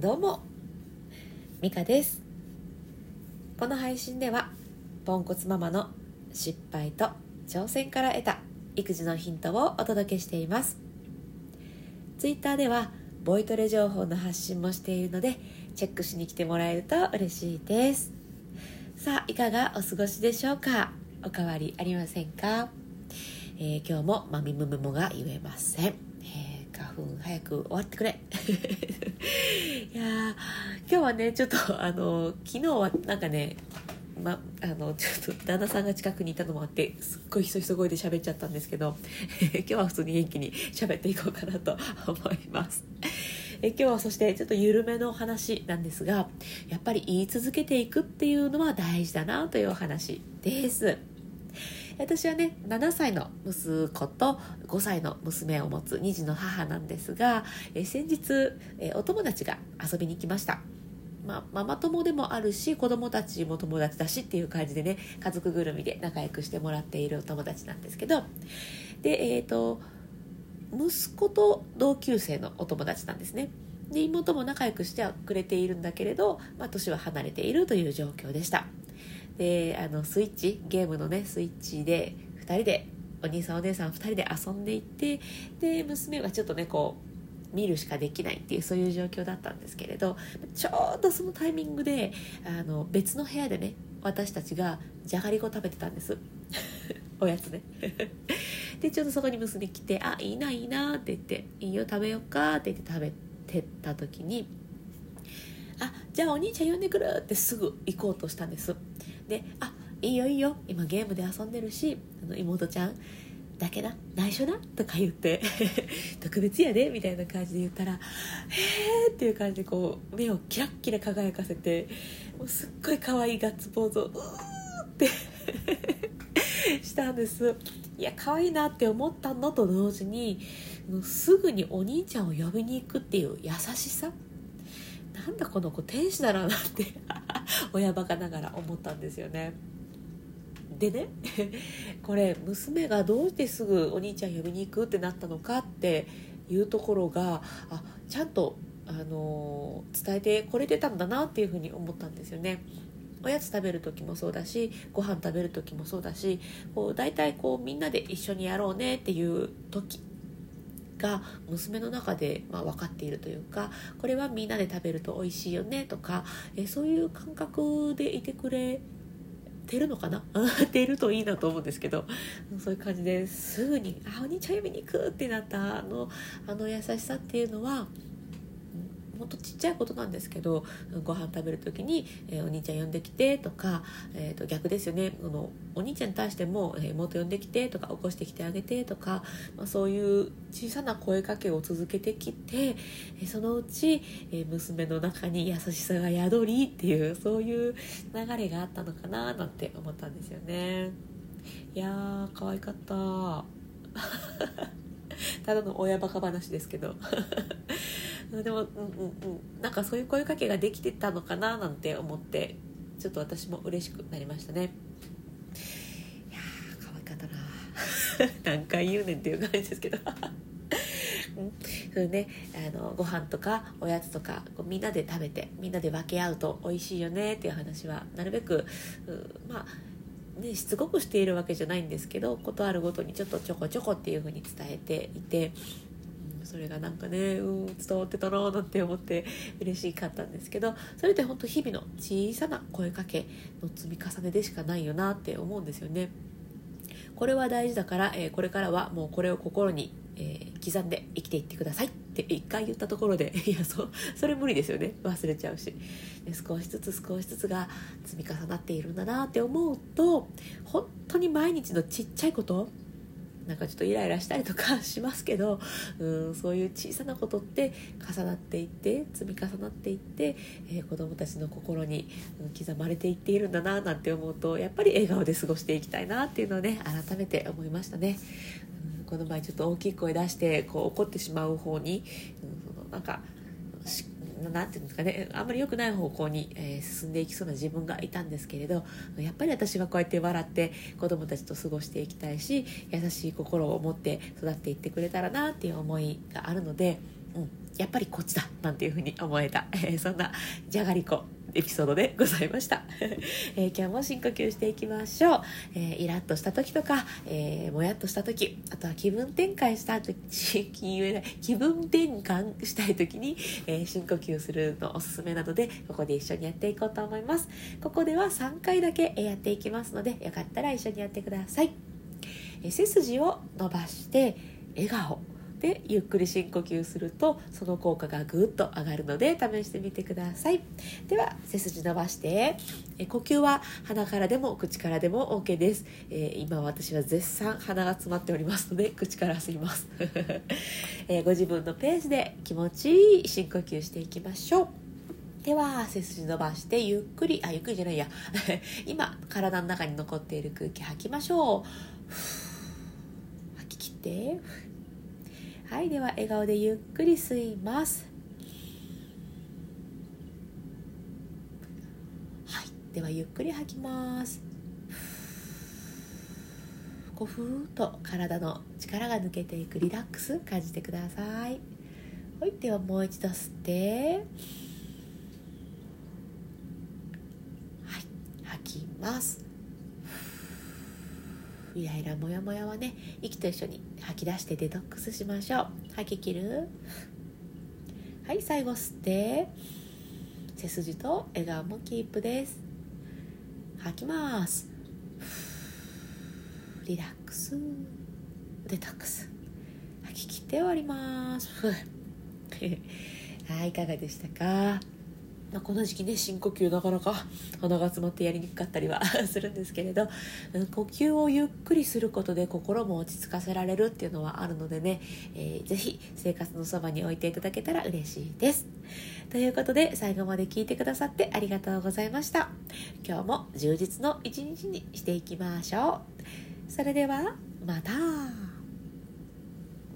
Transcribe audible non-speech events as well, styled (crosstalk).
どうもミカです。この配信ではポンコツママの失敗と挑戦から得た育児のヒントをお届けしています。ツイッターではボイトレ情報の発信もしているのでチェックしに来てもらえると嬉しいです。さあいかがお過ごしでしょうか？おかわりありませんか、えー、今日もマミムムモが言えません、えー、花粉早く終わってくれ。(laughs) いや今日はねちょっとあの昨日はなんかねま、あのちょっと旦那さんが近くにいたのもあってすっごいひそひそ声で喋っちゃったんですけど (laughs) 今日は普通に元気に喋っていこうかなと思います。(laughs) え今日はそしてちょっと緩めの話なんですがやっぱり言い続けていくっていうのは大事だなというお話です。私はね7歳の息子と5歳の娘を持つ2児の母なんですが、え先日、えお友達が遊びに来ました。まあ、ママ友でもあるし子供たちも友達だしっていう感じでね家族ぐるみで仲良くしてもらっているお友達なんですけどでえっ、ー、と息子と同級生のお友達なんですね。で妹も仲良くしてはくれているんだけれど、まあ、年は離れているという状況でした。であのスイッチゲームのねスイッチで2人でお兄さんお姉さん2人で遊んでいてで娘がちょっとねこう見るしかできないっていうそういう状況だったんですけれどちょうどそのタイミングであの別の部屋でね私たちがじゃがりこ食べてたんです。(laughs) おやつね。(laughs) でちょうどそこに娘来て「あいいないいな」って言って「いいよ食べようか」って言って食べてた時に「あじゃあお兄ちゃん呼んでくる」ってすぐ行こうとしたんです。で「あいいよいいよ今ゲームで遊んでるしあの妹ちゃんだけだ内緒だ」とか言って「(laughs) 特別やで」みたいな感じで言ったら「へえ」っていう感じでこう目をキラッキラ輝かせてもうすっごい可愛いガッツポーズをうーって (laughs) したんです。いや可愛いなって思ったのと同時にすぐにお兄ちゃんを呼びに行くっていう優しさ。なんだこの子天使だなって。(laughs) (laughs) 親バカながら思ったんですよねでね (laughs) これ娘がどうしてすぐお兄ちゃん呼びに行くってなったのかっていうところがあちゃんと、あの、伝えてこれてたんだなっていうふうに思ったんですよね。おやつ食べる時もそうだしご飯食べる時もそうだしこう大体こうみんなで一緒にやろうねっていう時が娘の中で、まあ、分かっているというかこれはみんなで食べると美味しいよねとかえそういう感覚でいてくれてるのかな？(laughs) てるといいなと思うんですけどそういう感じですぐに「あお兄ちゃん呼びに行く」ってなったあのあの優しさっていうのはほんとちっちゃいことなんですけどご飯食べる時に、えー、お兄ちゃん呼んできてとか、えー、と逆ですよね。このお兄ちゃんに対しても、えー、妹呼んできてとか起こしてきてあげてとか、まあ、そういう小さな声かけを続けてきて、えそのうち、え娘の中に優しさが宿りっていうそういう流れがあったのかななんて思ったんですよね。いやー可愛かった。(laughs) ただの親バカ話ですけど。でも、うんうんうん、なんかそういう声かけができてたのかななんて思ってちょっと私も嬉しくなりましたね。いやー可愛かったな。(laughs) 何回言うねんっていう感じですけど。それね。あのご飯とかおやつとかこうみんなで食べてみんなで分け合うと美味しいよねっていう話はなるべくまあねしつこくしているわけじゃないんですけどことあるごとにちょっとちょこちょこっていう風に伝えていてそれがなんかねうん伝わってたななんて思って嬉しかったんですけどそれって本当日々の小さな声かけの積み重ねでしかないよなって思うんですよね。これは大事だから、えー、これからはもうこれを心に、えー、刻んで生きていってくださいって一回言ったところで (laughs) いやそうそれ無理ですよね忘れちゃうしで少しずつ少しずつが積み重なっているんだなって思うと本当に毎日のちっちゃいことなんかちょっとイライラしたりとかしますけど (laughs) うんそういう小さなことって重なっていって積み重なっていって、えー、子どもたちの心に、うん、刻まれていっているんだななんて思うとやっぱり笑顔で過ごしていきたいなっていうのをね改めて思いましたね。うん、この前ちょっと大きい声出してこう怒ってしまう方に、うん、そのなんか何て言うんですかねあんまり良くない方向に、えー、進んでいきそうな自分がいたんですけれどやっぱり私はこうやって笑って子供たちと過ごしていきたいし優しい心を持って育っていってくれたらなっていう思いがあるので、うんやっぱりこっちだなんていうふうに思えた、えー、そんなじゃがりこエピソードでございました、(laughs) えー、今日も深呼吸していきましょう、えー、イラッとした時とか、えー、もやっとした時あとは気分転換した時 (laughs) 気分転換したい時に、え深呼吸するのおすすめなのでここで一緒にやっていこうと思います。ここでは3回だけやっていきますのでよかったら一緒にやってください、え背筋を伸ばして笑顔。でゆっくり深呼吸するとその効果がぐっと上がるので試してみてください。では背筋伸ばして。え呼吸は鼻からでも口からでも OK です、えー、今私は絶賛鼻が詰まっておりますので (laughs) 口から吸います、(laughs) えー、ご自分のペースで気持ちいい深呼吸していきましょう。では背筋伸ばしてゆっくりあゆっくりじゃないや。(laughs) 今体の中に残っている空気吐きましょう。(sighs) 吐き切って。はいでは笑顔でゆっくり吸います。はいではゆっくり吐きます。こうふーっと体の力が抜けていくリラックス感じてください。はいではもう一度吸って。はい吐きます。イライラモヤモヤはね息と一緒に吐き出してデトックスしましょう。吐き切る？はい最後吸って。背筋と笑顔もキープです。吐きます。リラックス。デトックス。吐き切って終わります。(laughs) はいいかがでしたか？まあ、この時期ね深呼吸なかなか鼻が詰まってやりにくかったりは (laughs) するんですけれど呼吸をゆっくりすることで心も落ち着かせられるっていうのはあるのでね、えー、ぜひ生活のそばに置いていただけたら嬉しいです。ということで最後まで聞いてくださってありがとうございました。今日も充実の一日にしていきましょう。それではまた。